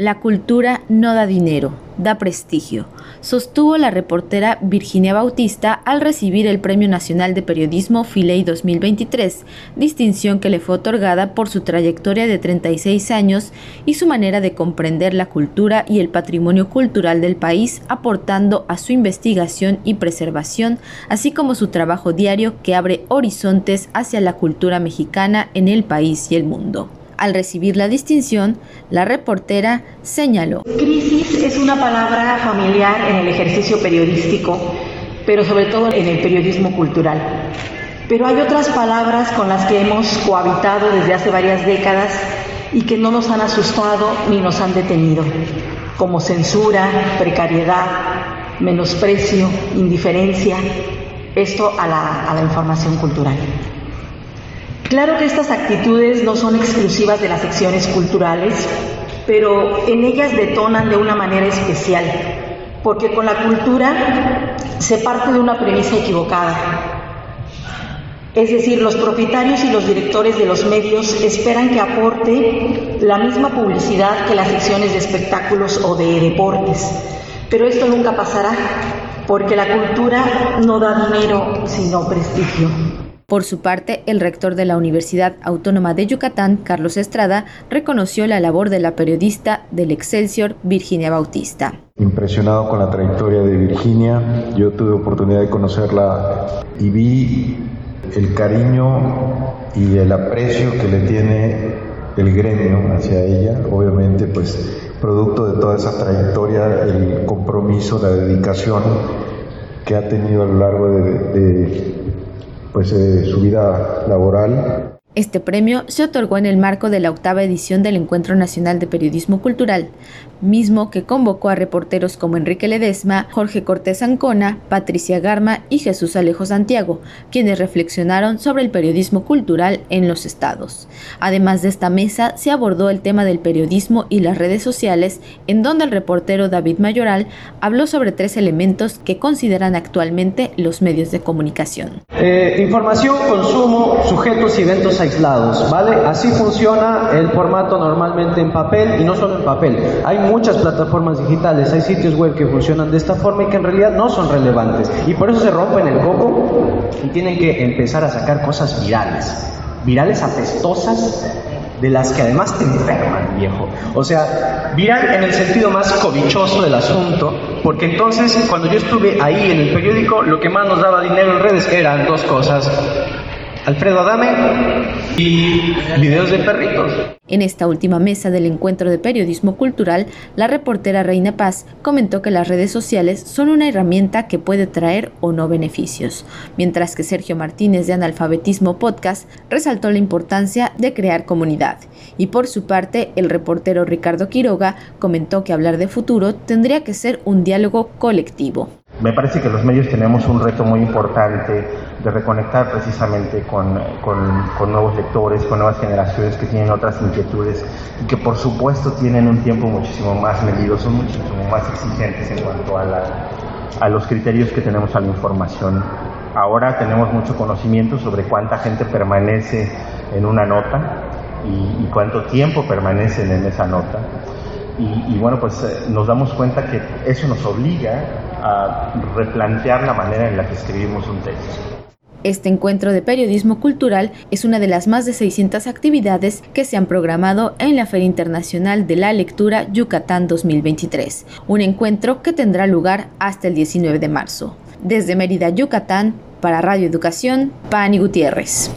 La cultura no da dinero, da prestigio, sostuvo la reportera Virginia Bautista al recibir el Premio Nacional de Periodismo Filey 2023, distinción que le fue otorgada por su trayectoria de 36 años y su manera de comprender la cultura y el patrimonio cultural del país, aportando a su investigación y preservación, así como su trabajo diario que abre horizontes hacia la cultura mexicana en el país y el mundo. Al recibir la distinción, la reportera señaló. Crisis es una palabra familiar en el ejercicio periodístico, pero sobre todo en el periodismo cultural. Pero hay otras palabras con las que hemos cohabitado desde hace varias décadas y que no nos han asustado ni nos han detenido, como censura, precariedad, menosprecio, indiferencia, esto a la, información cultural. Claro que estas actitudes no son exclusivas de las secciones culturales, pero en ellas detonan de una manera especial, porque con la cultura se parte de una premisa equivocada. Es decir, los propietarios y los directores de los medios esperan que aporte la misma publicidad que las secciones de espectáculos o de deportes, pero esto nunca pasará, porque la cultura no da dinero, sino prestigio. Por su parte, el rector de la Universidad Autónoma de Yucatán, Carlos Estrada, reconoció la labor de la periodista del Excelsior, Virginia Bautista. Impresionado con la trayectoria de Virginia, yo tuve oportunidad de conocerla y vi el cariño y el aprecio que le tiene el gremio hacia ella, obviamente pues producto de toda esa trayectoria, el compromiso, la dedicación que ha tenido a lo largo de, de pues, eh, su vida laboral. Este premio se otorgó en el marco de la octava edición del Encuentro Nacional de Periodismo Cultural, mismo que convocó a reporteros como Enrique Ledesma, Jorge Cortés Ancona, Patricia Garma y Jesús Alejo Santiago, quienes reflexionaron sobre el periodismo cultural en los estados. Además de esta mesa, se abordó el tema del periodismo y las redes sociales, en donde el reportero David Mayoral habló sobre tres elementos que consideran actualmente los medios de comunicación. Eh, información, consumo, sujetos y eventos aislados, ¿vale? Así funciona el formato normalmente en papel y no solo en papel. Hay muchas plataformas digitales, hay sitios web que funcionan de esta forma y que en realidad no son relevantes. Y por eso se rompen el coco y tienen que empezar a sacar cosas virales. Virales apestosas de las que además te enferman, viejo. O sea, viral en el sentido más cobichoso del asunto, porque entonces cuando yo estuve ahí en el periódico, lo que más nos daba dinero en redes eran dos cosas. Alfredo Adame y videos de perritos. En esta última mesa del encuentro de periodismo cultural, la reportera Reina Paz comentó que las redes sociales son una herramienta que puede traer o no beneficios, mientras que Sergio Martínez de Analfabetismo Podcast resaltó la importancia de crear comunidad. Y por su parte, el reportero Ricardo Quiroga comentó que hablar de futuro tendría que ser un diálogo colectivo. Me parece que los medios tenemos un reto muy importante de reconectar precisamente con, con, nuevos lectores, con nuevas generaciones que tienen otras inquietudes y que por supuesto tienen un tiempo muchísimo más medido, son muchísimo más exigentes en cuanto a, la, a los criterios que tenemos a la información. Ahora tenemos mucho conocimiento sobre cuánta gente permanece en una nota y, y cuánto tiempo permanecen en esa nota. Y, y, bueno, pues eh, nos damos cuenta que eso nos obliga a replantear la manera en la que escribimos un texto. Este encuentro de periodismo cultural es una de las más de 600 actividades que se han programado en la Feria Internacional de la Lectura Yucatán 2023, un encuentro que tendrá lugar hasta el 19 de marzo. Desde Mérida, Yucatán, para Radio Educación, Pani Gutiérrez.